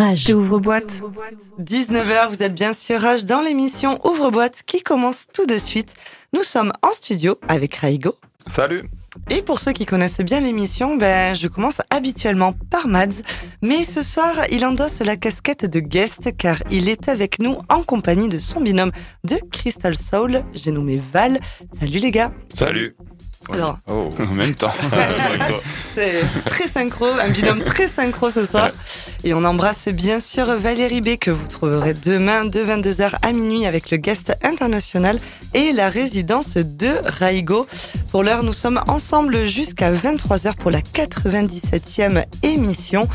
Rage. Ouvre-boîte. 19h, vous êtes bien sûr Rage dans l'émission Ouvre-boîte qui commence tout de suite. Nous sommes en studio avec Raigo. Salut Et pour ceux qui connaissent bien l'émission, ben, je commence habituellement par Mads. Mais ce soir, il endosse la casquette de guest car il est avec nous en compagnie de son binôme de Crystal Soul. J'ai nommé Val. Salut les gars. Salut Alors, Oh, en même temps. c'est très synchro, un binôme très synchro ce soir. Et on embrasse bien sûr Valérie B que vous trouverez demain de 22h à minuit avec le guest international et la résidence de Raigo. Pour l'heure, nous sommes ensemble jusqu'à 23h pour la 97e émission.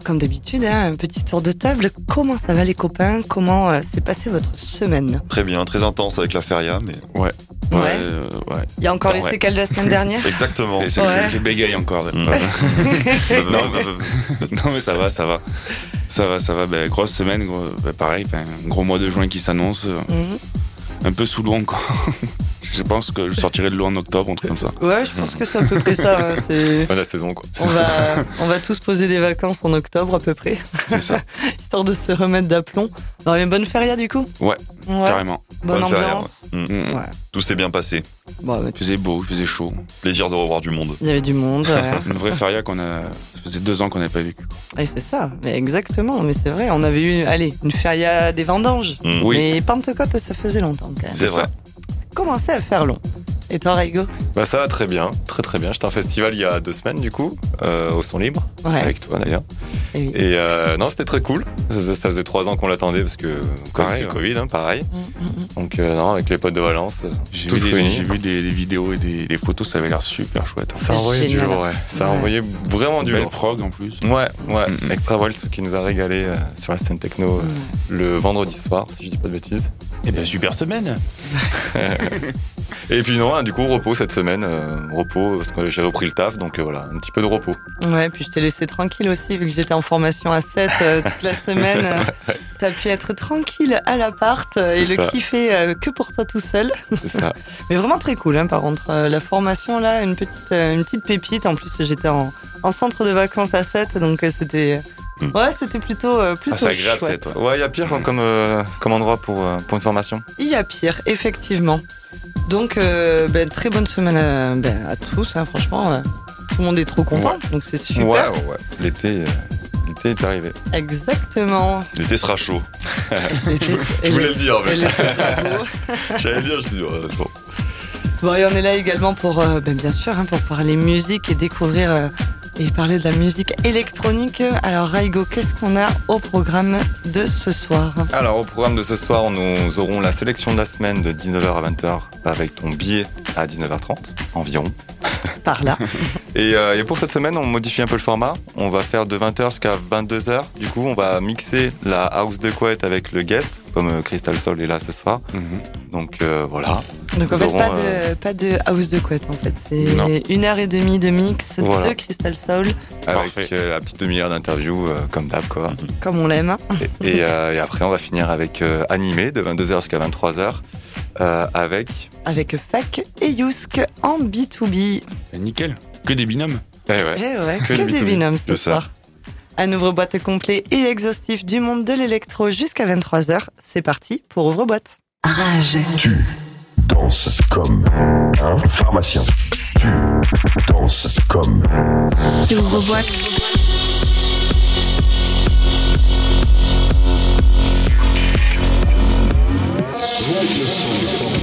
Alors comme d'habitude, hein, un petit tour de table. Comment ça va les copains? Comment euh, s'est passée votre semaine? Très bien, très intense avec la feria, mais Ouais. Ouais. Ouais. euh, ouais. Il y a encore les Ouais. séquelles de la semaine dernière? Exactement. Et c'est- Ouais. je, bégaye encore. Mm. Non, non mais ça va, ça va. Ça va, ça va. Ben, grosse semaine, gros, ben, pareil, ben, gros mois de juin qui s'annonce. Mhm. Un peu sous l'eau encore. Je pense que je sortirai de l'eau en octobre, un truc comme ça. Ouais, je pense que c'est à peu près ça. hein, C'est... la saison quoi. On va, on va tous poser des vacances en octobre à peu près, C'est ça, histoire de se remettre d'aplomb. Dans une bonne feria du coup Ouais, Ouais, carrément. bonne Bonne feria, ambiance. Mm. Mm. Ouais. Tout s'est bien passé. Bon, Il faisait beau, il faisait chaud. Plaisir de revoir du monde. il y avait du monde. ouais. Une vraie feria qu'on a. Ça faisait deux ans qu'on n'avait pas vécu. Et c'est ça, mais exactement, mais c'est vrai, on avait eu, allez, une feria des vendanges. Mm. Oui. Mais Pentecôte, ça faisait longtemps quand même. C'est vrai. Commençait à faire long. Et toi, Raigo Bah ça va très bien, très très bien. J'étais en festival il y a deux semaines du coup, euh, au son libre, Ouais. avec toi d'ailleurs. Et oui. Et euh, non, c'était très cool. Ça faisait, ça faisait trois ans qu'on l'attendait parce que Pareil, pareil, ouais. Covid, hein, pareil. Mm, mm, mm. Donc euh, non, avec les potes de Valence, J'ai tous vu, des, j'ai vu des, des vidéos et des, des photos, ça avait l'air super chouette. hein. Ça a envoyé du lourd, ouais. Ça Ouais. envoyé vraiment du Belle lourd. prog en plus. Ouais, ouais. Mm, mm. Extra Wild qui nous a régalé euh, sur la scène techno euh, le vendredi soir, si je dis pas de bêtises. Et ben super semaine. Et puis non, du coup repos cette semaine, euh, repos parce que j'ai repris le taf, donc euh, voilà, un petit peu de repos. Ouais, puis je t'ai laissé tranquille aussi, vu que j'étais en formation à 7 euh, toute la semaine. T'as pu être tranquille à l'appart et le ça. kiffer que pour toi tout seul. C'est ça. Mais vraiment très cool, hein, par contre. La formation, là, une petite, une petite pépite. En plus, j'étais en, en centre de vacances à 7, donc c'était. Mm. Ouais, c'était plutôt, euh, plutôt Ah, c'est agréable, chouette. c'est toi. Ouais, il y a pire comme, euh, comme endroit pour, euh, pour une formation? Il y a pire, effectivement. Donc, euh, ben, très bonne semaine à, ben, à tous, hein, franchement. euh, tout le monde est trop content, donc c'est super. Ouais, ouais. L'été, euh, l'été est arrivé. Exactement. L'été sera chaud. Je voulais le dire, mais j'allais dire, je suis c'est bon. Bon, et on est là également pour, euh, ben, bien sûr, hein, pour parler musique et découvrir euh, et parler de la musique électronique. Alors, Raigo, qu'est-ce qu'on a au programme de ce soir Alors, au programme de ce soir, nous aurons la sélection de la semaine de 19h à 20h avec ton billet à 19h30 environ. Par là. Et, euh, et pour cette semaine, on modifie un peu le format. On va faire de 20h jusqu'à 22h. Du coup, on va mixer la house de couette avec le guest, comme euh, Crystal Soul est là ce soir. Mhm. Donc euh, voilà. Donc, en fait, aurons, pas, euh, de, pas de house de couette, en fait. C'est une heure et demie de mix Voilà. de Crystal Soul, Avec euh, la petite demi-heure d'interview, euh, comme d'hab, quoi. comme on l'aime. Et, et, euh, et après, on va finir avec euh, animé de 22h jusqu'à 23h. euh, avec Avec Fac et Yusk en B2B. Et nickel. Que des binômes. Eh ouais. Eh ouais, Que des B2B, binômes ce c'est ça. Un ouvre-boîte complet et exhaustif du monde de l'électro jusqu'à 23h. C'est parti pour ouvre-boîte. Rage. Tu danses comme un pharmacien. Tu danses comme Ouvre-boîte.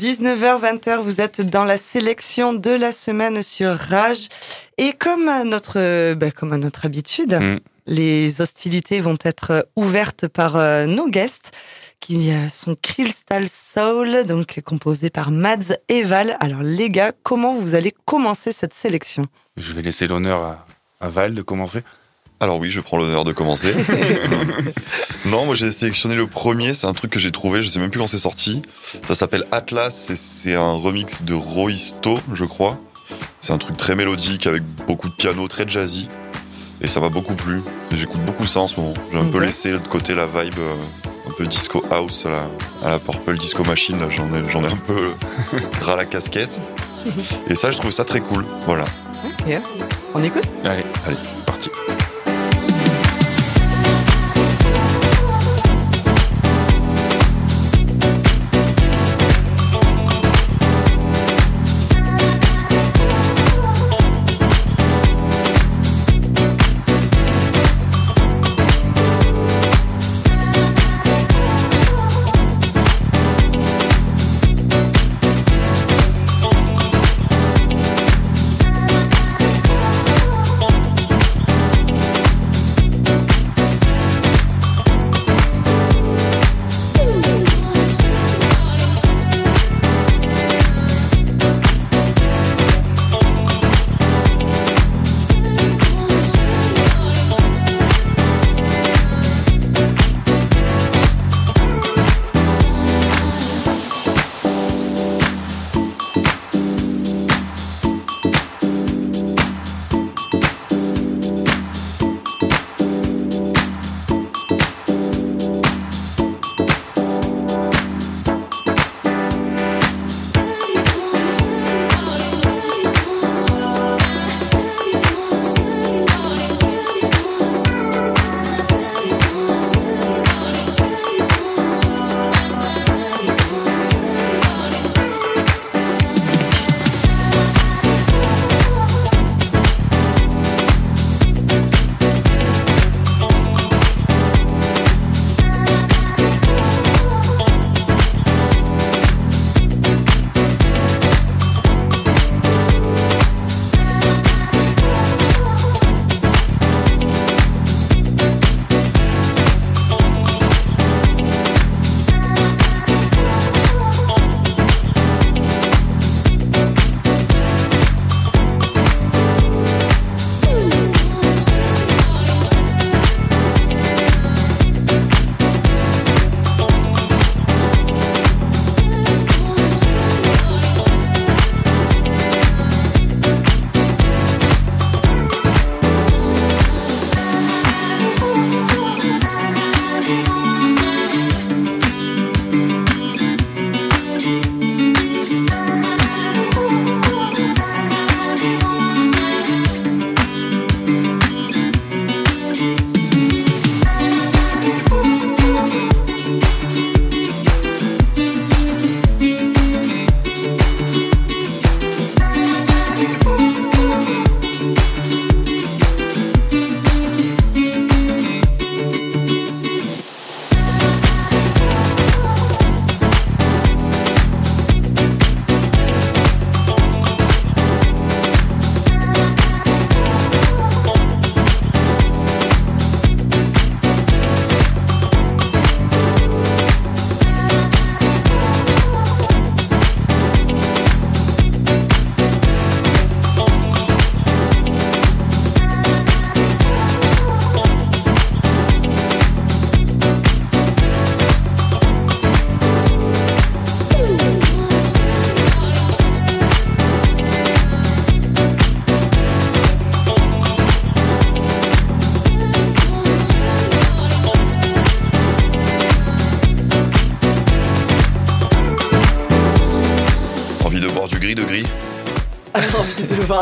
19h, 20h, vous êtes dans la sélection de la semaine sur Rage. Et comme à notre, ben, comme à notre habitude, Mm. les hostilités vont être ouvertes par euh, nos guests qui euh, sont Crystal Soul, donc composés par Mads et Val. Alors les gars, comment vous allez commencer cette sélection? Je vais laisser l'honneur à, à Val de commencer. Alors oui, je prends l'honneur de commencer. non, moi j'ai sélectionné le premier, c'est un truc que j'ai trouvé, je sais même plus quand c'est sorti. Ça s'appelle Atlas et c'est un remix de Roisto, je crois. C'est un truc très mélodique avec beaucoup de piano, très jazzy. Et ça m'a beaucoup plu. J'écoute beaucoup ça en ce moment. J'ai un peu laissé de côté la vibe euh, un peu disco house à la, à la Purple Disco Machine. là, J'en ai, j'en ai un peu ras la casquette. Et ça, je trouve ça très cool. Voilà. Ok. On écoute? Allez, Allez. parti.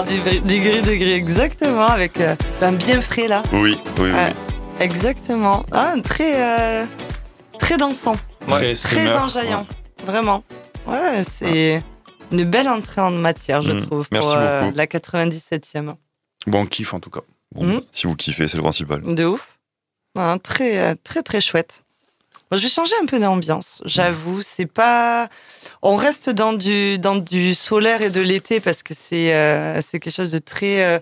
Du, bri- du gris de gris, exactement, avec euh, un bien frais là. Oui, oui, oui. Exactement. Ah, très, euh, très dansant, Très, très streamer. enjaillant, vraiment. Ouais, c'est une belle entrée en matière, je Mm. trouve, Merci pour euh, la 97e. Bon kiff en tout cas. Bon, Mhm. Si vous kiffez, c'est le principal. De ouf. Ouais, très, euh, très, très chouette. Bon, je vais changer un peu d'ambiance, j'avoue. C'est pas. On reste dans du, dans du solaire et de l'été parce que c'est euh, c'est quelque chose de très. euh,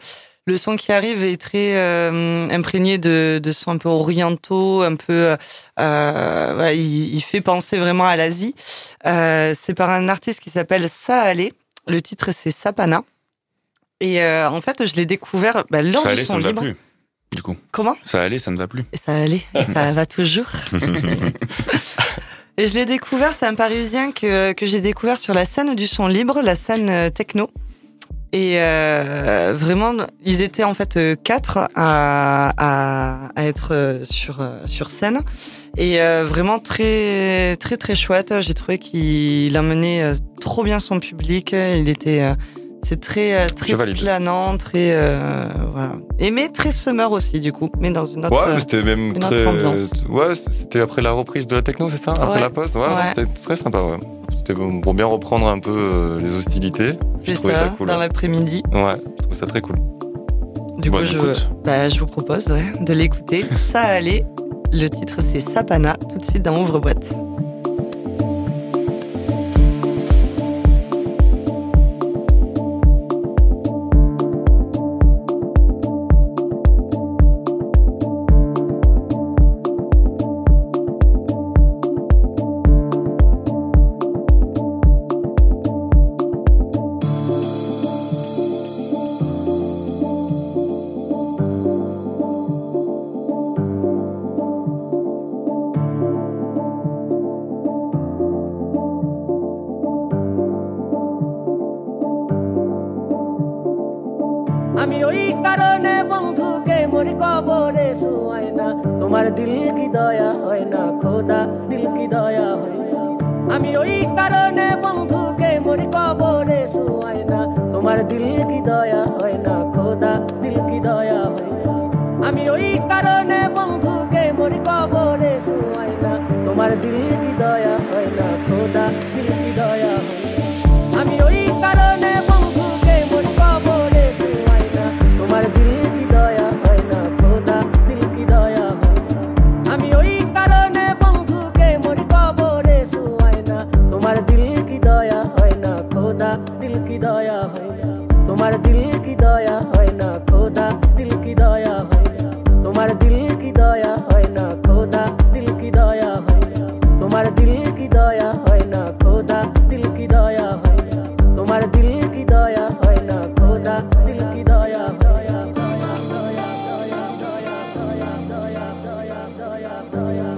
le son qui arrive est très euh, imprégné de, de sons un peu orientaux, un peu. euh, euh, voilà, il, il fait penser vraiment à l'Asie. Euh, c'est par un artiste qui s'appelle Saale. Le titre, c'est Sapana. Et euh, en fait, je l'ai découvert bah, lors allait, ça son libre. plus. Du coup. Comment? Ça allait, ça ne va plus. Et ça allait, et ça va toujours. et je l'ai découvert, c'est un Parisien que, que j'ai découvert sur la scène du son libre, la scène euh, techno. Et euh, vraiment, ils étaient en fait euh, quatre à, à, à être sur, sur scène. Et euh, vraiment très très très chouette. J'ai trouvé qu'il emmenait trop bien son public. Il était c'est très euh, très planant, très euh, voilà. Et mais très summer aussi du coup, mais dans une autre. Ouais, c'était même très. Ouais, c'était après la reprise de la techno, c'est ça Après Ouais. la pause Ouais, Ouais. c'était très sympa, ouais. C'était pour bien reprendre un peu euh, les hostilités. J'ai trouvé ça, cool. dans l'après-midi. Ouais, je trouve ça très cool. Du coup, je, bah, je vous propose ouais, de l'écouter. Ça allait. Le titre c'est Sapana, tout de suite dans Ouvre Yeah.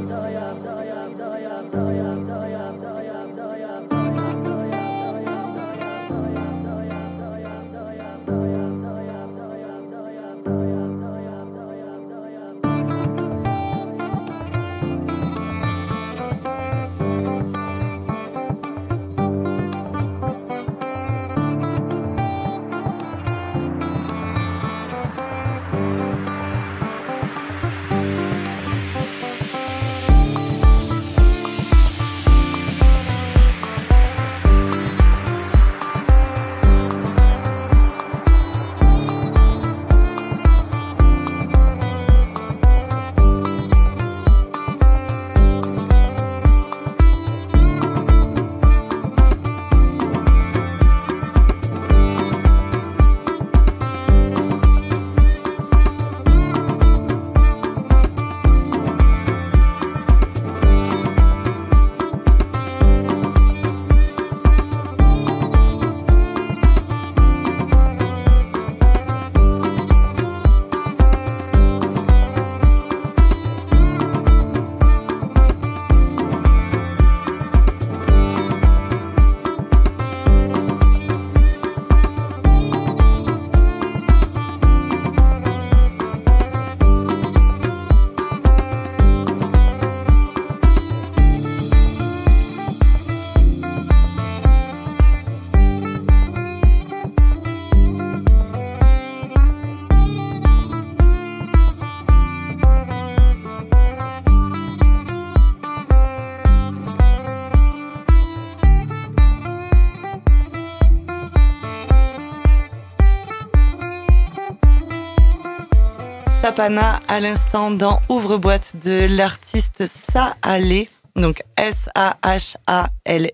Sapana à l'instant dans Ouvre-boîte de l'artiste Saalé, donc S-A-H-A-L-E.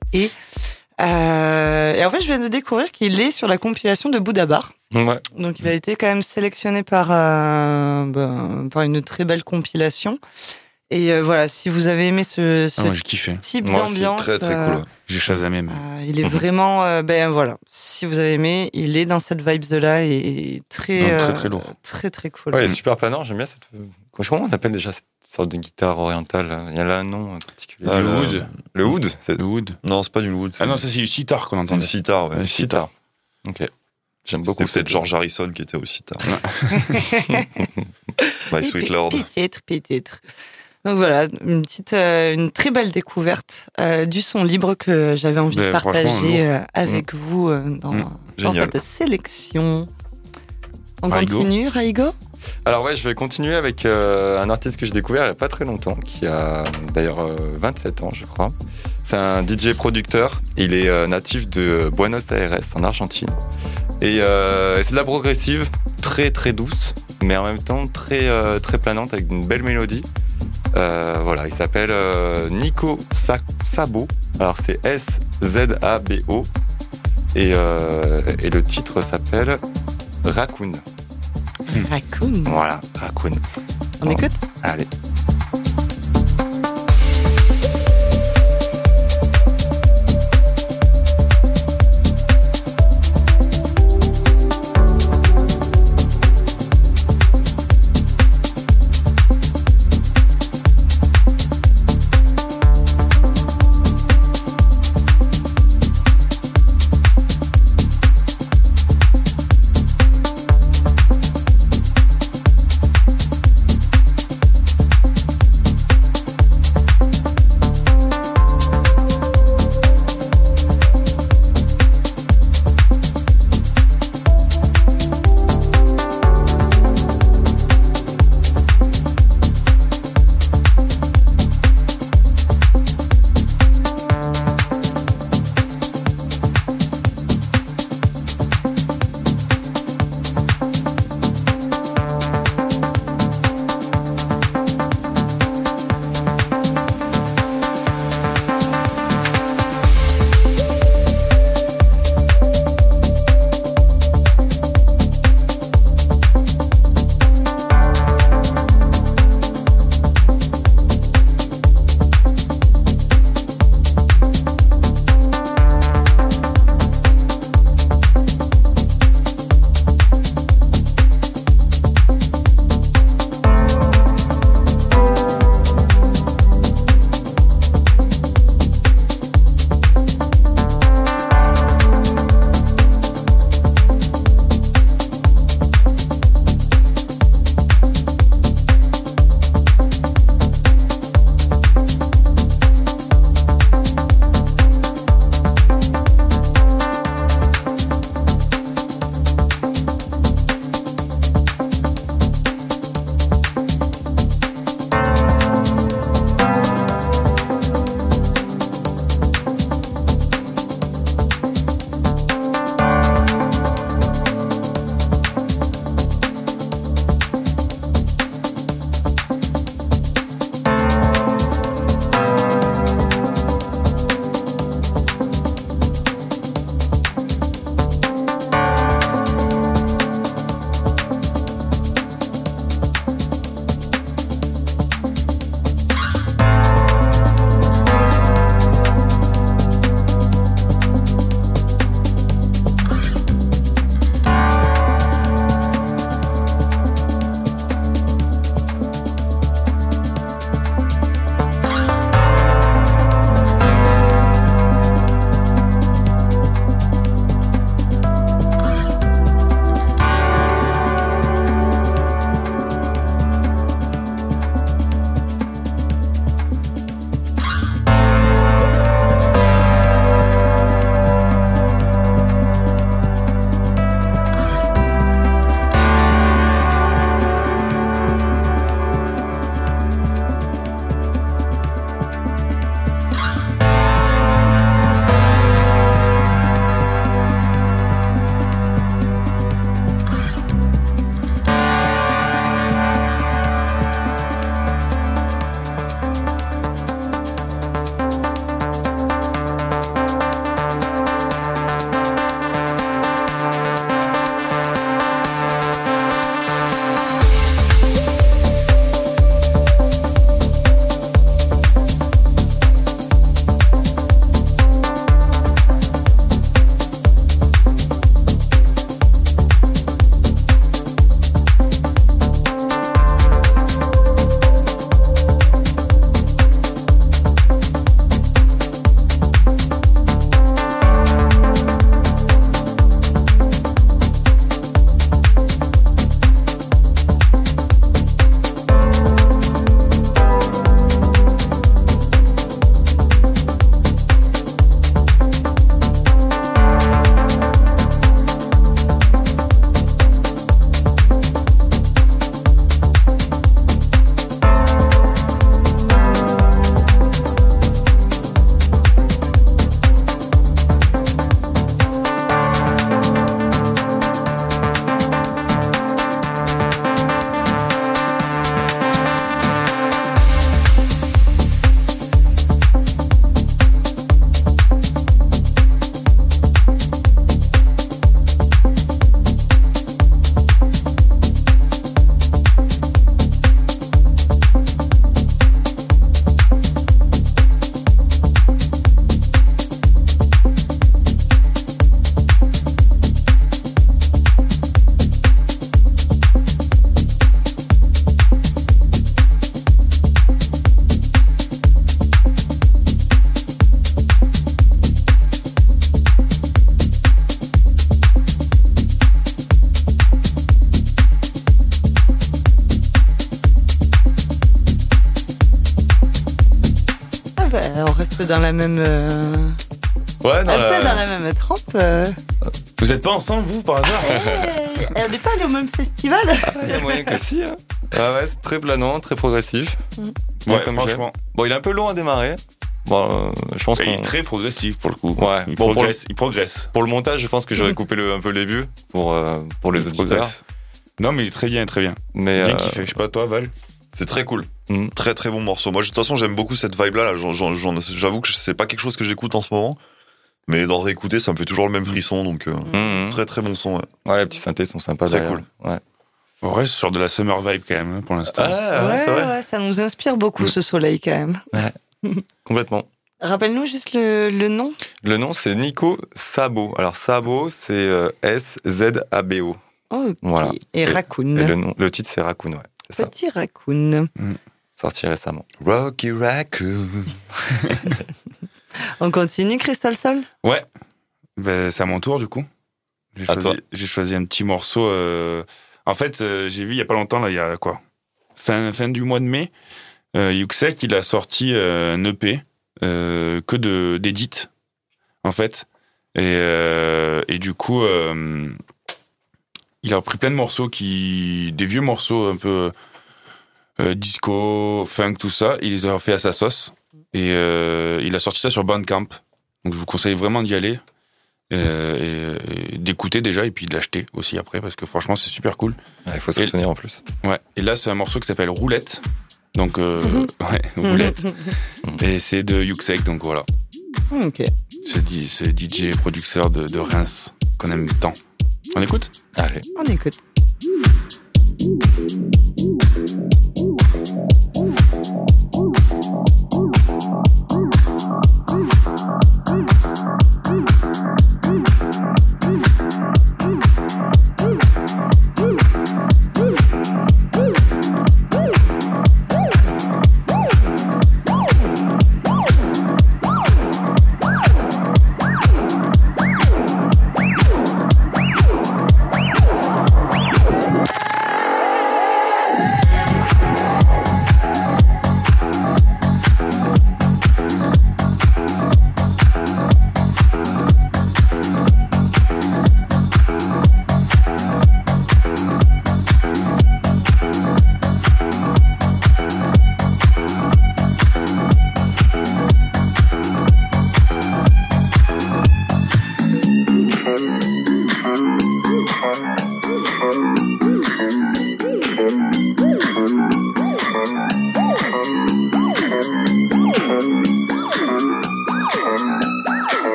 Euh, et en fait, je viens de découvrir qu'il est sur la compilation de Boudabar. Ouais. Donc, il a été quand même sélectionné par, euh, ben, par une très belle compilation. Et euh, voilà, si vous avez aimé ce, ce Ah, kiffé. type aussi, d'ambiance, très très euh, cool. ouais. J'ai chasamé. mais- euh, il est vraiment, euh, ben voilà, si vous avez aimé, il est dans cette vibe-là et très, Non, très, euh, très lourd. très très cool. Ouais, il est super planant, j'aime bien cette. Comment on appelle déjà cette sorte de guitare orientale là? Il y a là un nom particulier. Ah, le le- wood. Le c'est Le wood. Non, c'est pas du wood. Ah non, ça c'est du sitar qu'on entend. une sitar. Ouais. Ouais, sitar. Ok. J'aime beaucoup. C'était peut-être George Harrison qui était au sitar. My Sweet Lord. Peut-être, peut-être. Donc voilà, une petite, euh, une très belle découverte euh, du son libre que j'avais envie de Ben, partager euh, avec vous dans, Mm. dans cette sélection. On Raigo. continue, Raigo? Alors ouais, je vais continuer avec un artiste que j'ai découvert il n'y a pas très longtemps, qui a d'ailleurs euh, 27 ans, je crois. C'est un DJ producteur. Il est natif de Buenos Aires, en Argentine. Et c'est de la progressive, très très douce, mais en même temps très euh, très planante avec une belle mélodie. Euh, voilà, il s'appelle euh, Nico Sa- Sabo. Alors c'est S Z A B O. Et, euh, et le titre s'appelle Raccoon. Raccoon. Voilà, Raccoon. On écoute? Allez. Peu dans la même. euh, Ouais, un dans la- peu dans la même trempe. euh. Vous êtes pas ensemble, vous, par hasard Eh, on n'est pas allé au même festival Il y a moyen que si. Hein. Ah ouais, c'est très planant, très progressif. Bon, Ouais, comme franchement. Bon, il est un peu long à démarrer. Bon, euh, je pense Il est très progressif pour le coup. Ouais. Il Bon, pour progresse. Il progresse. Pour le montage, je pense que j'aurais coupé le- un peu les vues pour, euh, pour les Il auditeurs. progresse. Non, mais il est très bien, très bien. Mais Bien euh, kiffé. Je sais pas, toi, Val? C'est très cool. Mm. Très très bon morceau. Moi, de toute façon, j'aime beaucoup cette vibe-là. là. J'avoue que c'est pas quelque chose que j'écoute en ce moment. Mais d'en réécouter, ça me fait toujours le même frisson. Donc, euh, mhm. très très bon son. ouais. ouais, les petits synthés sont sympas. Très cool. Ouais. On reste sur de la summer vibe quand même, hein, pour l'instant. Ah, ouais, ouais, ouais, ça nous inspire beaucoup ce soleil quand même. Complètement. Rappelle-nous juste le, le nom. Le nom, c'est Nico Sabo. Alors, Sabo, c'est euh, S-Z-A-B-O. Oh, ok. Voilà. Et Et- Raccoon. Et le, nom, le titre, c'est Raccoon, ouais. Petit Raccoon. Sorti récemment. Rocky Raccoon. On continue, Crystal Sol? Ouais. Ben, c'est à mon tour, du coup. J'ai À choisi, toi. j'ai choisi un petit morceau. euh, En fait, euh, j'ai vu il y a pas longtemps, là, il y a quoi? Fin, fin du mois de mai, euh, Yuxek, il a sorti euh, un EP euh, que de d'édits, en fait. Et, euh, et du coup, euh, il a repris plein de morceaux, qui des vieux morceaux un peu euh, disco, funk, tout ça. Il les a refait à sa sauce. Et euh, il a sorti ça sur Bandcamp. Donc je vous conseille vraiment d'y aller. euh, et, et d'écouter déjà et puis de l'acheter aussi après parce que franchement c'est super cool. Ouais, Il faut Et- soutenir en plus. Ouais. Et là c'est un morceau qui s'appelle Roulette. Donc euh, ouais, Roulette. et c'est de Yuxek donc voilà. ok. C'est di- c'est DJ producteur de, de Reims qu'on aime tant. On écoute Allez. On écoute.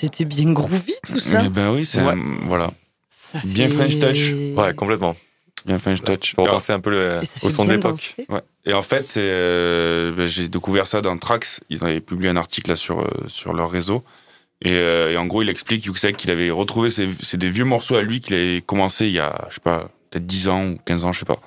C'était bien groovy tout ça. Eh ben oui, c'est Ouais. un- voilà, Ça Bien fait- French touch. Ouais, complètement. bien French touch. Alors, repenser un peu le- au son d'époque. danser. Ouais. Et en fait, c'est, euh, ben, j'ai découvert ça dans Trax. Ils avaient publié un article là sur euh, sur leur réseau. Et, euh, et en gros, il explique Yuxek qu'il avait retrouvé ses- c'est des vieux morceaux à lui qu'il avait commencé il y a, je sais pas, peut-être 10 ans ou 15 ans, je sais pas.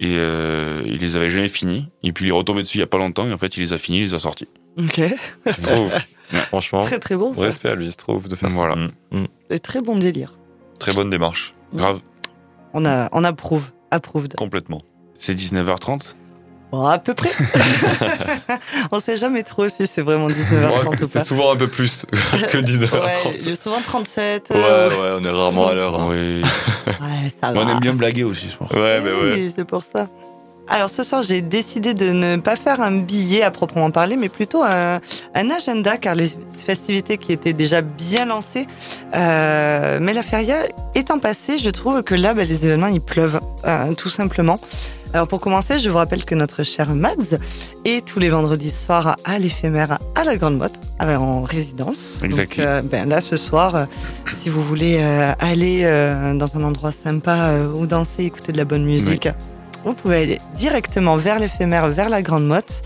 Et euh, il les avait jamais finis. Et puis il est retombé dessus il y a pas longtemps. Et en fait, il les a finis, il les a sortis. Ok, Je trouve. Franchement, très très bon. Ça. respect à lui, je trouve, de faire ça. Voilà, Mm. C'est très bon délire. Très bonne démarche, grave. On a, on approuve, approved. complètement. C'est 19h30. Bon, à peu près. on sait jamais trop si c'est vraiment Ouais, 19h30 ou c'est pas. souvent un peu plus que 19h30. Ouais, souvent 37. Ouais, euh, ouais, on est rarement à l'heure. hein. Oui. ouais, ça va. on aime bien blaguer aussi, je pense. Ouais, mais ouais. Oui, c'est pour ça. Alors ce soir, j'ai décidé de ne pas faire un billet à proprement parler, mais plutôt un, un agenda, car les festivités qui étaient déjà bien lancées, euh, mais la feria étant passée, je trouve que là, ben, les événements, ils pleuvent, euh, tout simplement. Alors pour commencer, je vous rappelle que notre cher Mads est tous les vendredis soirs à l'éphémère à la Grande Motte, en résidence. Exact. Donc, euh, ben, là, ce soir, euh, si vous voulez euh, aller dans un endroit sympa ou danser, écouter de la bonne musique, vous pouvez aller directement vers l'éphémère, vers la Grande Motte.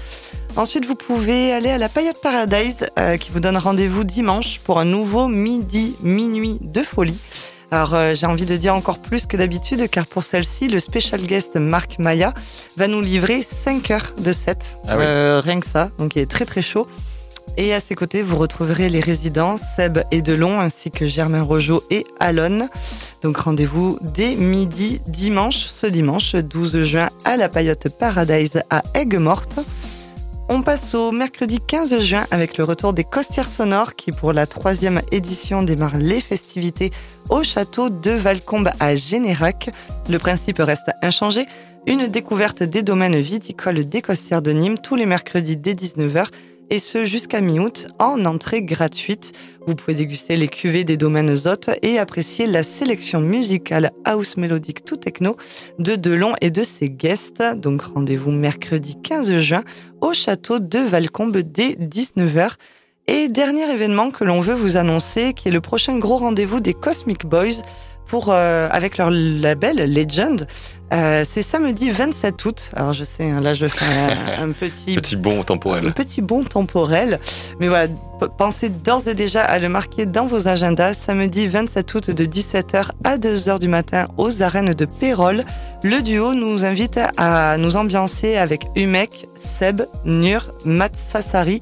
Ensuite, vous pouvez aller à la Paillote Paradise euh, qui vous donne rendez-vous dimanche pour un nouveau midi, minuit de folie. Alors, euh, j'ai envie de dire encore plus que d'habitude, car pour celle-ci, le special guest Marc Maya va nous livrer 5 heures de set. Ah oui. Euh, rien que ça, donc il est très très chaud. Et à ses côtés, vous retrouverez les résidents Seb et Delon, ainsi que Germain Rojo et Alon. Donc rendez-vous dès midi dimanche, ce dimanche 12 juin à la Paillote Paradise à Aigues-Mortes. On passe au mercredi 15 juin avec le retour des Costières Sonores qui pour la troisième édition démarre les festivités au château de Valcombe à Générac. Le principe reste inchangé, une découverte des domaines viticoles des Costières de Nîmes tous les mercredis dès 19h et ce jusqu'à mi-août en entrée gratuite. Vous pouvez déguster les cuvées des domaines hôtes et apprécier la sélection musicale house mélodique tout techno de Delon et de ses guests. Donc rendez-vous mercredi 15 juin au château de Valcombe dès 19h. Et dernier événement que l'on veut vous annoncer, qui est le prochain gros rendez-vous des Cosmic Boys pour, euh, avec leur label Legend. Euh, c'est samedi 27 août. Alors je sais, hein, là je fais un, un petit Petit bond un temporel. petit bond temporel. Mais voilà, pensez d'ores et déjà à le marquer dans vos agendas. Samedi 27 août de 17h à 2h du matin aux arènes de Pérol. Le duo nous invite à nous ambiancer avec Humek, Seb, Nur, Matt Sassari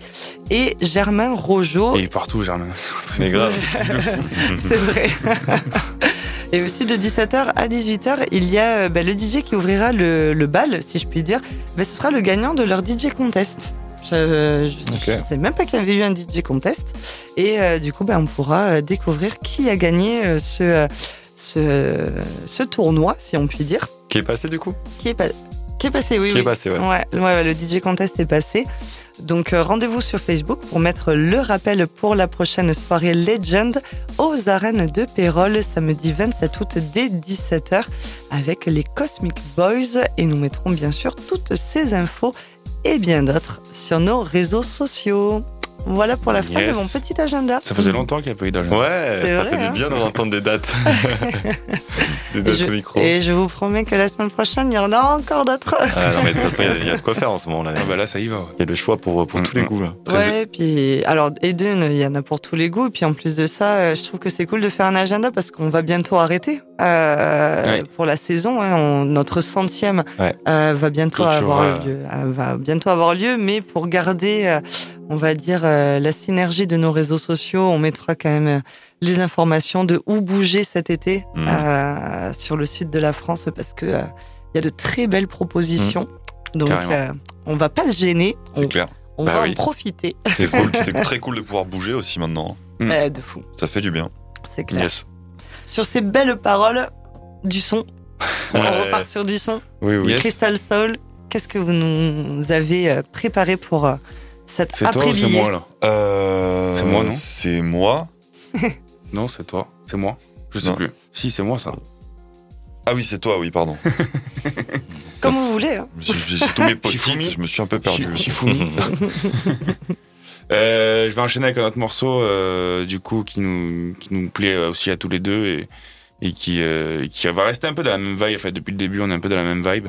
et Germain Rojo. Et partout, Germain. Mais grave. C'est vrai. Et aussi de 17h à 18h, il y a euh, bah, le DJ qui ouvrira le, le bal, si je puis dire. Mais ce sera le gagnant de leur DJ contest. Je, je, Ok. je sais même pas qu'il y avait eu un DJ contest. Et euh, du coup, bah, on pourra euh, découvrir qui a gagné euh, ce, euh, ce, ce tournoi, si on peut dire. Qui est passé du coup? Qui est, pas- qui est passé, oui. Qui oui. est passé, ouais. Ouais, ouais, ouais, le DJ contest est passé. Donc euh, rendez-vous sur Facebook pour mettre le rappel pour la prochaine soirée Legend aux arènes de Pérol samedi 27 août dès 17h avec les Cosmic Boys et nous mettrons bien sûr toutes ces infos et bien d'autres sur nos réseaux sociaux. Voilà pour la fin Yes. de mon petit agenda. Ça faisait longtemps qu'il n'y a pas eu d'agenda. Ouais, C'est ça vrai, fait hein. du bien d'entendre des dates. des Et dates je, au micro. et je vous promets que la semaine prochaine, il y en a encore d'autres. Ah, non, mais de toute façon, il y a- il y, a de quoi faire en ce moment là. Ah bah là, ça y va. Il y a le choix pour, pour tous les Mm, goûts. Là. Ouais, puis alors et d'une, il y en a pour tous les goûts. Et puis en plus de ça, euh, je trouve que c'est cool de faire un agenda parce qu'on va bientôt arrêter euh, Ouais. pour la saison. hein. On- notre centième Ouais. euh, va bientôt avoir lieu. euh, va bientôt avoir lieu, mais pour garder, euh, on va dire euh, la synergie de nos réseaux sociaux, on mettra quand même euh, les informations de où bouger cet été Mhm. euh, sur le sud de la France parce que euh, il y a de très belles propositions. Donc Carrément. euh, on va pas se gêner. On, C'est clair. on Bah va oui. en profiter. C'est cool. Très cool de pouvoir bouger aussi maintenant. Mm. Ouais, de fou, Ça fait du bien. c'est clair. Yes. Sur ces belles paroles, du son. On repart sur du son. Oui, oui. Yes. Crystal Soul, qu'est-ce que vous nous avez préparé pour euh, cette C'est toi ou c'est après-billet moi là Euh, C'est moi, non C'est moi. Non, c'est toi. C'est moi. Je sais Non. plus. Si, c'est moi ça. Ah oui, c'est toi, oui, pardon. Comme vous voulez. hein. J'ai tous mes post-it, je me suis un peu perdu. Euh, je vais enchaîner avec un autre morceau, euh, du coup, qui nous, qui nous plaît aussi à tous les deux et, et qui, euh, qui va rester un peu dans la même vibe. En fait, depuis le début, on est un peu dans la même vibe,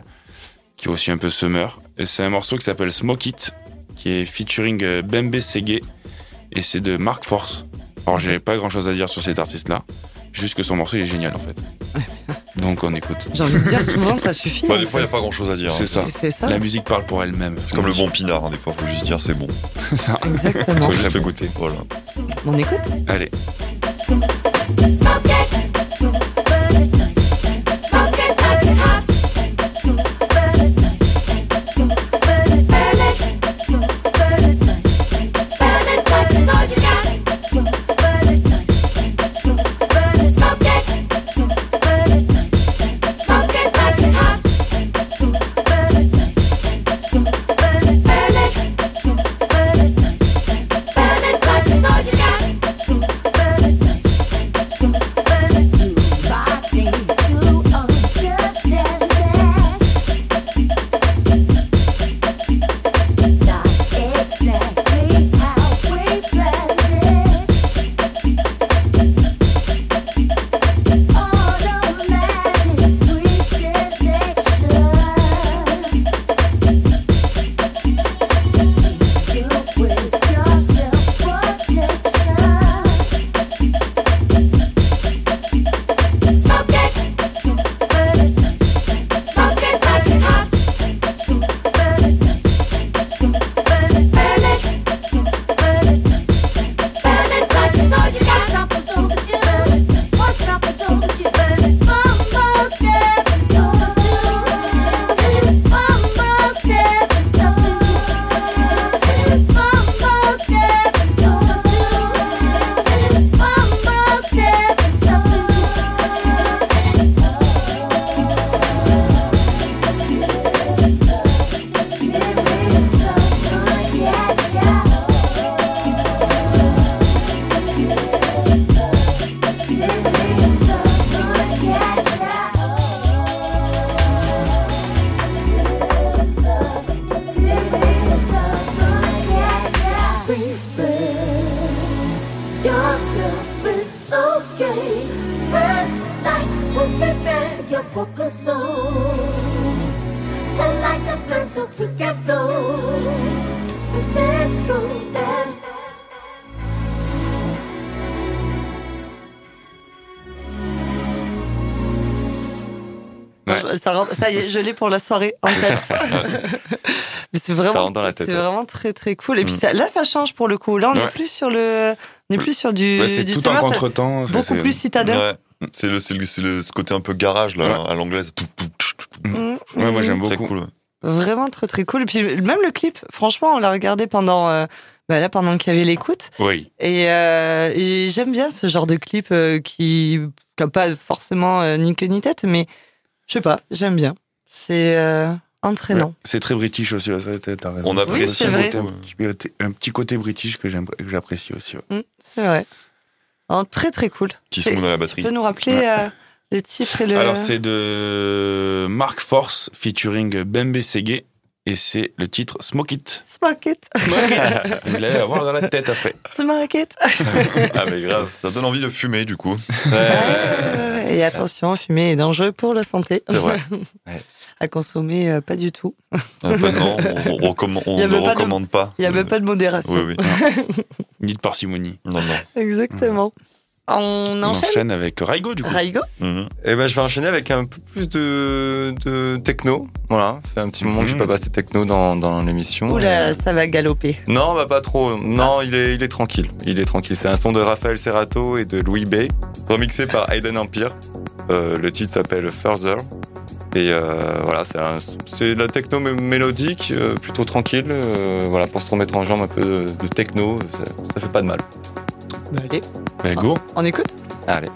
qui est aussi un peu summer. Et c'est un morceau qui s'appelle Smoke It, qui est featuring euh, Bembe Sege, et c'est de Mark Force. Alors, j'ai pas grand chose à dire sur cet artiste-là, juste que son morceau il est génial en fait. Donc, on écoute. J'ai envie de dire souvent, ça suffit. Bah, des fois, il n'y a pas grand chose à dire. C'est hein. ça. C'est ça. La musique parle pour elle-même. C'est comme le bon pinard, hein, des fois, faut juste dire c'est bon. ça. Exactement. Faut juste le goûter. Voilà. On écoute Allez. Ça, y est, je l'ai pour la soirée en tête. Mais c'est vraiment, Ça rentre dans la tête, c'est ouais. vraiment très très cool. Et puis Mm. ça, là, ça change pour le coup. Là, on n'est Ouais. plus sur le, on est plus sur du, Ouais, c'est du tout summer, en ça- contretemps. beaucoup plus citadin. Ouais. C'est le, c'est le, c'est le- ce côté un peu garage, là, Ouais. à tout. Mm, Ouais, moi j'aime Très beaucoup. cool. Vraiment très très cool. Et puis même le clip, franchement, on l'a regardé pendant, euh, bah là, pendant qu'il y avait l'écoute. Oui. Et, euh, et j'aime bien ce genre de clip euh, qui n'a pas forcément euh, ni queue ni tête, mais je sais pas, j'aime bien. C'est euh, entraînant. Ouais. C'est très british aussi, ouais, t'as raison. On apprécie un petit, côté- un petit côté british que j'apprécie aussi. ouais. Mm, c'est vrai. Oh, très très cool. Qui se dans la Tu batterie. peux nous rappeler euh, le titre et le. Alors c'est de Mark Force featuring Bembe Sege et c'est le titre Smoke It. Smoke it. Vous allez l'avoir dans la tête après. Smoke it. Ah, mais grave. Ça donne envie de fumer, du coup. Et attention, fumer est dangereux pour la santé. C'est vrai. à consommer, euh, pas du tout. Un peu, non, on, recommande- ne pas de- recommande pas. Il n'y a même pas de modération. Oui, oui. Ni de parcimonie. Non, non. Exactement. On On enchaîne. enchaîne avec Raigo du coup. Raigo Mhm. Et ben, je vais enchaîner avec un peu plus de, de techno. Voilà, ça fait un petit moment que je Mhm. n'ai pas passé techno dans, dans l'émission. Oula, Et- ça va galoper. Non, bah pas trop. Non, il, est, il est tranquille. Il est tranquille. C'est un son de Raphaël Serrato et de Louis Bay, remixé par Aiden Empire. Euh, le titre s'appelle Further. Et euh, voilà, c'est c'est de la techno mé- mélodique, euh, plutôt tranquille. euh, voilà, pour se remettre en jambe un peu de, de techno, ça, ça fait pas de mal. Bah, allez, Bah, go. on écoute? Allez.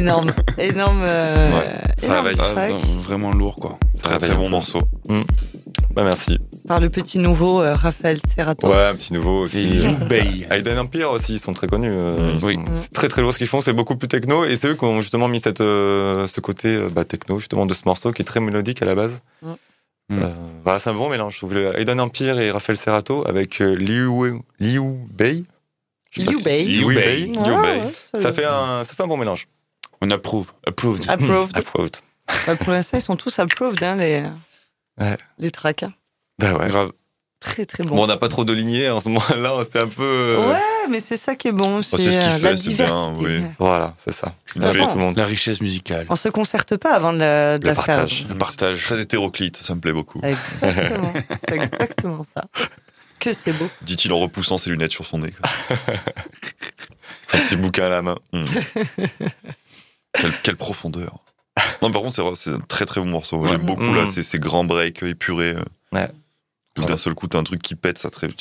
Énorme, énorme. euh, Ouais, ça énorme. Ah, vraiment lourd, quoi. Très très bon morceau. Bah merci. Par le petit nouveau euh, Raphaël Serrato. Ouais, un petit nouveau aussi. Liu Bei. Aiden Empire aussi, ils sont très connus. euh, Mm. Oui. C'est très très lourd ce qu'ils font, c'est beaucoup plus techno. Et c'est eux qui ont justement mis cette, euh, ce côté euh, bah, techno justement de ce morceau qui est très mélodique à la base. Mm. Mm. Euh, c'est un bon mélange. Je trouve Aiden Empire et Raphaël Serrato avec euh, Liu, Liu Bei? Liu Bei. Liu Bei. Ça fait un bon mélange. On approuve. Approved. Approved. Approved. Ouais, pour l'instant, ils sont tous approved, hein, les, Ouais. les tracks. hein. Bah ouais. Grave. Très, très Bon, bon. on n'a pas trop de lignées en ce moment-là, c'est un peu. euh, Ouais, mais c'est ça qui est bon. C'est c'est ce qu'il euh, fait, la c'est diversité. bien, oui. Voilà, c'est ça. Il fait fait tout le monde. La richesse musicale. On se concerte pas avant de la, de Le la faire. partage. Le partage. Très hétéroclite, ça me plaît beaucoup. Exactement. c'est exactement ça. Que c'est beau. Dit-il en repoussant ses lunettes sur son nez. Son petit bouquin à la main. Quelle, quelle profondeur. Non, par contre, c'est un très très bon morceau. Ouais. J'aime beaucoup Mm. là, ces, ces grands breaks épurés. euh. Ouais. D'un seul coup, t'as un truc qui pète, ça très. Ouais,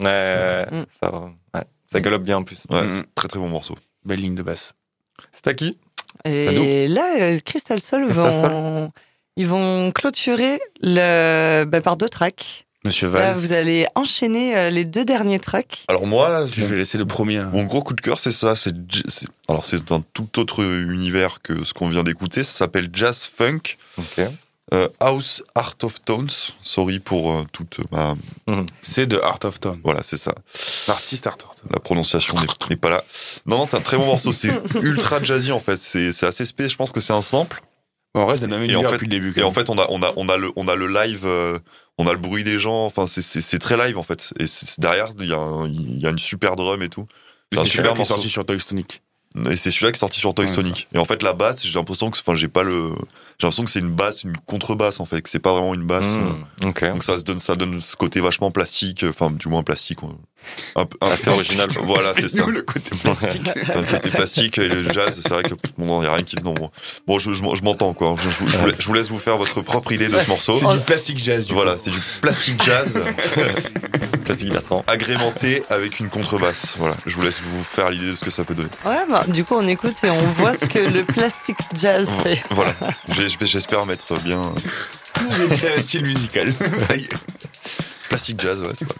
Ouais, Mm. ça, va. ouais. ça galope bien en plus. Mm. c'est très très bon morceau. Belle ligne de basse. C'est à qui? Et là, euh, Crystal Soul Crystal vont, ils vont clôturer le, bah, par deux tracks. Monsieur Là, Val, vous allez enchaîner euh, les deux derniers tracks. Alors moi, je vais laisser le premier. hein. Mon gros coup de cœur, c'est ça. C'est, alors c'est un tout autre univers que ce qu'on vient d'écouter. Ça s'appelle Jazz Funk euh, House Art of Tones. Sorry pour euh, toute ma. C'est de Art of Town. Voilà, c'est ça. L'artiste Art of Town. La prononciation n'est, pas là. Non, non, c'est un très bon morceau. C'est ultra jazzy en fait. C'est, c'est assez spé. Je pense que c'est un sample. On reste dans le même Et en univers fait- depuis le début. Et en fait, on a, on a, on a le, on a le live, euh, on a le bruit des gens. Enfin, c'est- très live en fait. Et derrière, il y, a un- il y a une super drum et tout. C'est un C'est super celui qui est sorti sur Toy Tonic. Et c'est celui-là qui est sorti sur Toy Ouais, Tonic. Et en fait, la basse, j'ai l'impression que, enfin, j'ai pas le, j'ai l'impression que c'est une basse, une contrebasse en fait, que c'est pas vraiment une basse. Hmm, ok. Donc ça se donne, ça donne ce côté vachement plastique, enfin du moins plastique. Un, Assez original. Voilà, c'est ça. Le côté plastique. Un côté plastique et le jazz, c'est vrai que bon, il y a rien qui. Non, bon, bon je, je, je m'entends quoi. Je, je vous- je vous laisse- je vous laisse vous faire votre propre idée de ce morceau. C'est du plastique jazz, du Voilà, c'est du plastique jazz Classique Bertrand. agrémenté avec une contrebasse. Voilà, je vous laisse vous faire l'idée de ce que ça peut donner. Ouais, bah, du coup, on écoute et on voit ce que le plastic jazz fait. Voilà, j'espère mettre bien fait un style musical. Ça y est. plastique jazz. Ouais, c'est pas-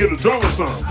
get a drummer some.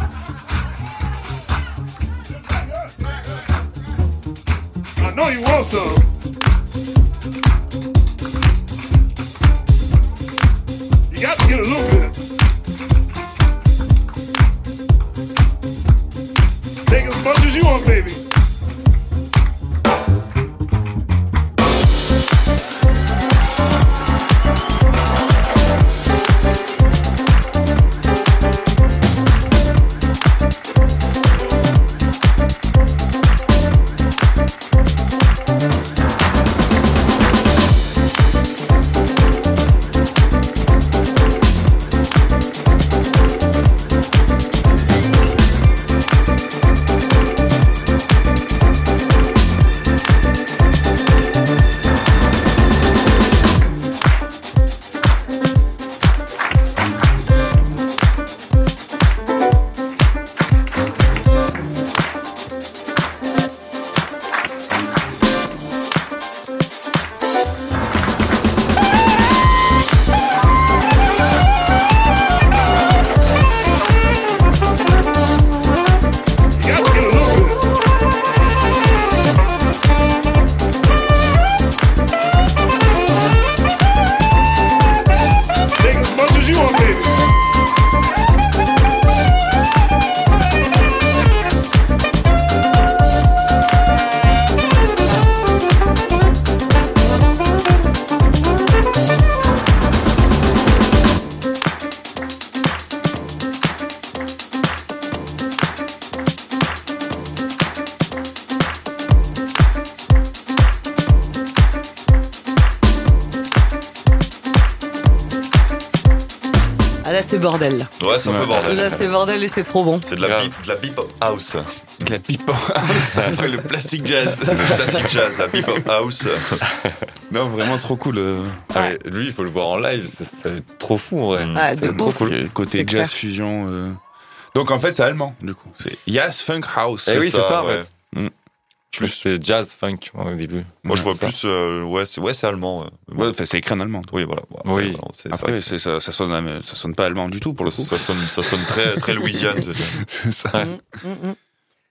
Bordel. C'est bordel et c'est trop bon. C'est de la beep, de la house. De la c'est après le plastic jazz. Le plastic jazz, la beep house. non, vraiment trop cool. euh. Ah, lui, il faut le voir en live, c'est- trop fou en vrai. Ah, de trop ouf. cool. Côté jazz clair. fusion. euh. Donc en fait, c'est allemand, du coup. C'est Yas Funk House. Eh oui, c'est ça, en ouais. fait. Mm. Plus c'est jazz funk au début. Moi, je vois Ça. plus. euh, ouais, c'est ouais, c'est allemand. ouais. Ouais, enfin, c'est écrit en allemand. Oui, voilà. Bon, Oui. voilà, Après, c'est- ça, ça, sonne, ça sonne pas allemand du tout, pour le coup. ça, sonne, ça sonne très, très Louisiane. C'est ça. Mm, mm, mm.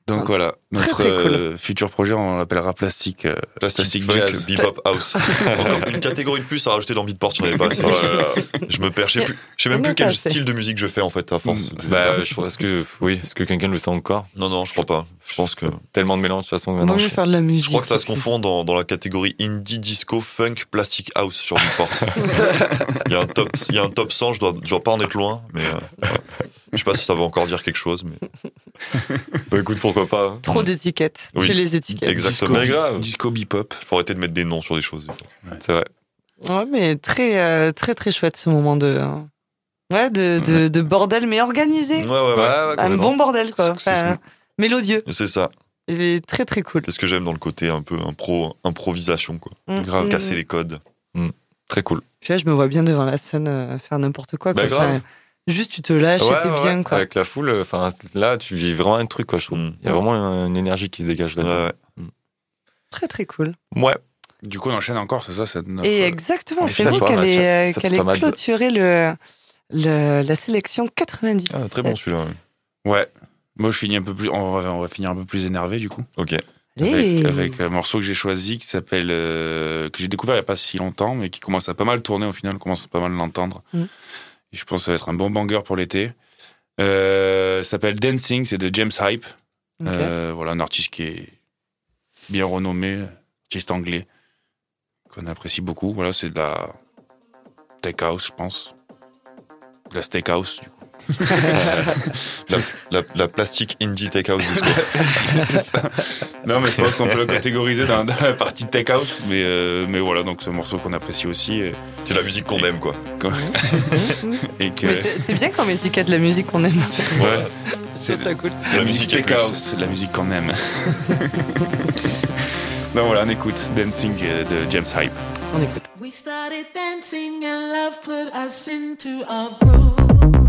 Donc voilà, Très, notre très cool. euh, futur projet, on l'appellera Plastic, euh, Plastic, Plastic funk, Jazz. bebop house. Encore une catégorie de plus à rajouter dans Beatport, en avait pas. Je me perds, je sais plus, je sais même plus quel style de musique je fais en fait à force. Mm. Bah, je pense que oui, est-ce que quelqu'un le sait encore? Non, non, je crois pas. Je pense que, Tellement de mélange de toute façon. Maintenant, je- faire de la musique. je crois que ça se confond dans, dans la catégorie indie disco funk plastic house sur Beatport. il y a un top, il y a un top 100, je dois, je dois pas en être loin, mais euh, ouais. je sais pas si ça veut encore dire quelque chose, mais Bah écoute, pourquoi pas. hein. Trop d'étiquettes. Oui. Tu les étiquettes. exactement. Mais grave. Disco Bebop. Il faut arrêter de mettre des noms sur des choses. C'est vrai. Ouais, mais très, euh, très, très chouette ce moment de. euh, Ouais, de, de, de bordel, mais organisé. Ouais, ouais, ouais. ouais, Un bon bordel, quoi. Enfin, mélodieux. C'est ça. Il est très, très cool. C'est ce que j'aime dans le côté un peu impro, improvisation, quoi. Mm, Grave. mm, Casser mm. les codes. Très cool. Puis là, je me vois bien devant la scène euh, faire n'importe quoi. Bah, quoi. grave. Enfin, juste, tu te lâches Ouais, et t'es ouais, bien, quoi. Avec la foule, enfin là, tu vis vraiment un truc, quoi, je trouve. Mm. Il y a vraiment une énergie qui se dégage Ouais, là. ouais. Très, très cool. Ouais. Du coup, on enchaîne encore, c'est ça c'est notre- Et exactement, c'est qu'elle toi, est Mads. clôturée le, le- la sélection 90. Ah, très bon celui-là. ouais. Ouais. Moi, je finis un peu plus. On va, on va finir un peu plus énervé, du coup. Ok. Avec, Allez. avec un morceau que j'ai choisi qui s'appelle. euh, que j'ai découvert il n'y a pas si longtemps, mais qui commence à pas mal tourner au final, on commence à pas mal l'entendre. Mm. Je pense que ça va être un bon banger pour l'été. Euh, ça s'appelle Dancing, c'est de James Hype. Euh, voilà, un artiste qui est bien renommé, artiste anglais, qu'on apprécie beaucoup. Voilà, c'est de la tech house, je pense. De la steakhouse, du coup. La, la, la plastique indie take house disco. C'est ça. Non, mais je pense qu'on peut le catégoriser dans, dans la partie house. Mais, euh, mais voilà, donc c'est un morceau qu'on apprécie aussi. Et, C'est la musique qu'on aime, quoi. et que Mais c'est- c'est bien quand on étiquette la musique qu'on aime. Ouais. Trouve ça cool. la, La musique c'est de la musique qu'on aime. donc voilà, on écoute Dancing euh, de James Hype. On écoute. We started dancing and love put us into a groove.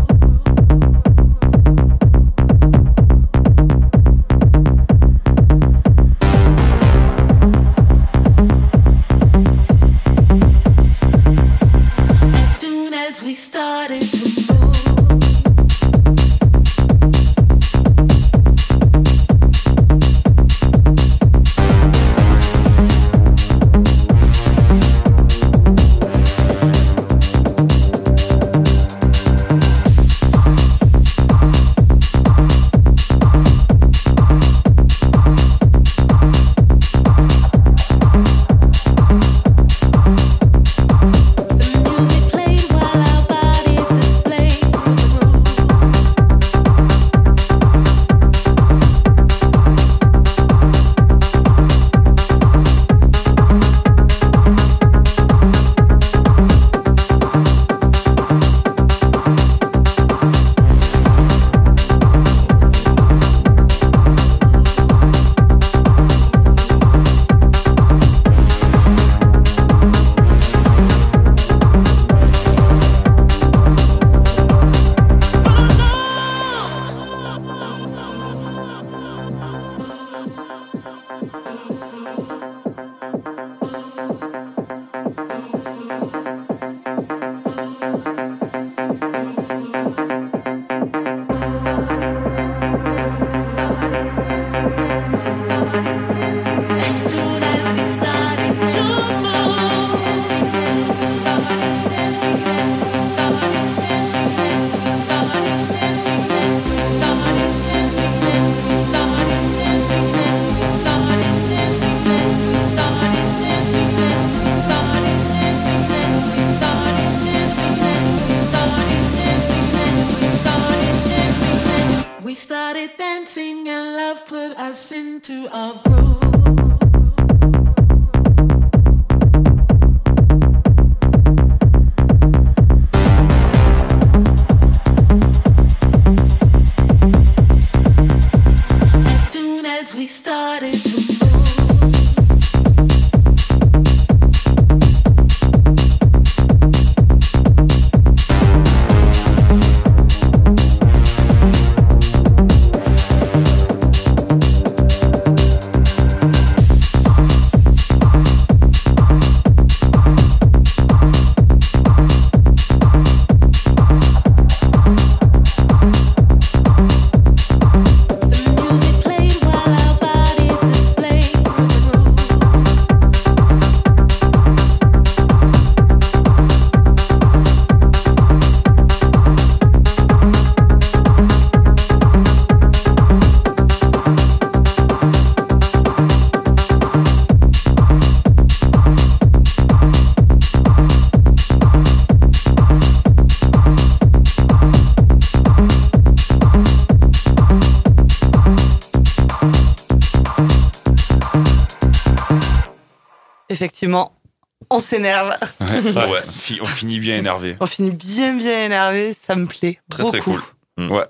S'énerve. Ouais. Ouais. On fi- On finit bien énervé. On finit bien, bien énervé. Ça me plaît. Très beaucoup. très cool. Mm. Ouais.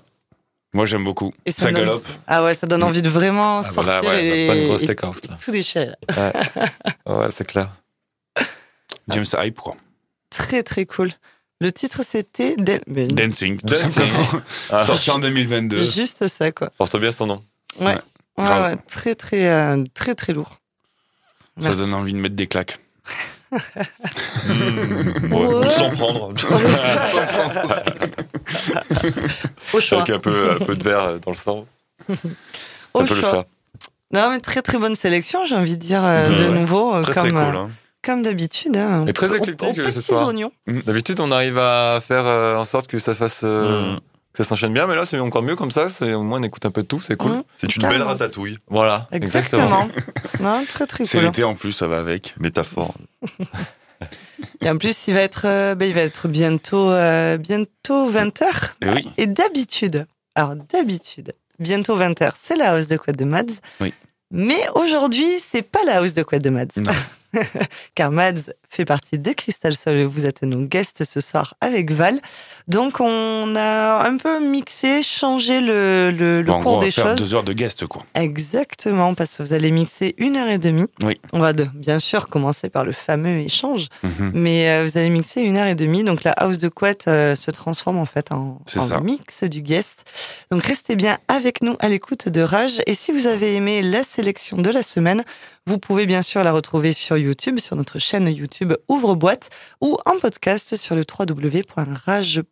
Moi, j'aime beaucoup. Et ça ça donne- galope. Ah ouais, ça donne envie de vraiment Ah, sortir voilà, ouais, et, bonne grosse et steakhouse, là. tout déchirer. Ouais, c'est clair. James Hype, quoi. Très très cool. Le titre c'était Dan- Dancing, tout Dancing. simplement. Ah, Sorti en 2022. juste ça quoi. Porte bien son nom. Ouais. Ouais, Ouais, ouais, très très euh, très très lourd. Ça Merci. donne envie de mettre des claques. Mm, ouais, Ouais. Sans prendre. Au choix. Avec un peu, un peu de verre dans le sang. Au Ça peut le faire. Non mais très très bonne sélection, j'ai envie de dire euh, de Ouais. nouveau euh, Très comme très cool. euh, Hein. comme d'habitude. Hein, Et très éclectique, ce soir. oignons. D'habitude, on arrive à faire euh, en sorte que ça fasse. euh, Mm. que ça s'enchaîne bien, mais là, c'est encore mieux comme ça. c'est- Au moins, on écoute un peu de tout, c'est cool. Mmh, C'est une belle ratatouille. Voilà, exactement. Exactement. non, très très C'est cool. l'été en plus, ça va avec. Métaphore. Et en plus, il va être, euh, ben, il va être bientôt, euh, bientôt 20h. Et oui. Et d'habitude, alors d'habitude, bientôt 20h, c'est la hausse de quoi de Mads. Oui. Mais aujourd'hui, c'est pas la hausse de quoi de Mads. Car Mads fait partie de Crystal Soul et vous êtes nos guests ce soir avec Val. Donc, on a un peu mixé, changé le, le, le Bon, cours on va des faire choses. deux heures de guest, quoi. Exactement, parce que vous allez mixer une heure et demie. Oui. On va de- bien sûr commencer par le fameux échange, Mhm. mais euh, vous allez mixer une heure et demie. Donc la house de couette euh, se transforme en fait en, en mix du guest. Donc restez bien avec nous à l'écoute de Rage. Et si vous avez aimé la sélection de la semaine, vous pouvez bien sûr la retrouver sur YouTube, sur notre chaîne YouTube Ouvre Boîte ou en podcast sur le www.rage.fr,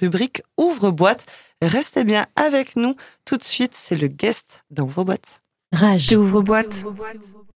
rubrique Ouvre Boîte. Restez bien avec nous. Tout de suite, c'est le guest dans vos boîtes. Rage. J'ouvre boîte.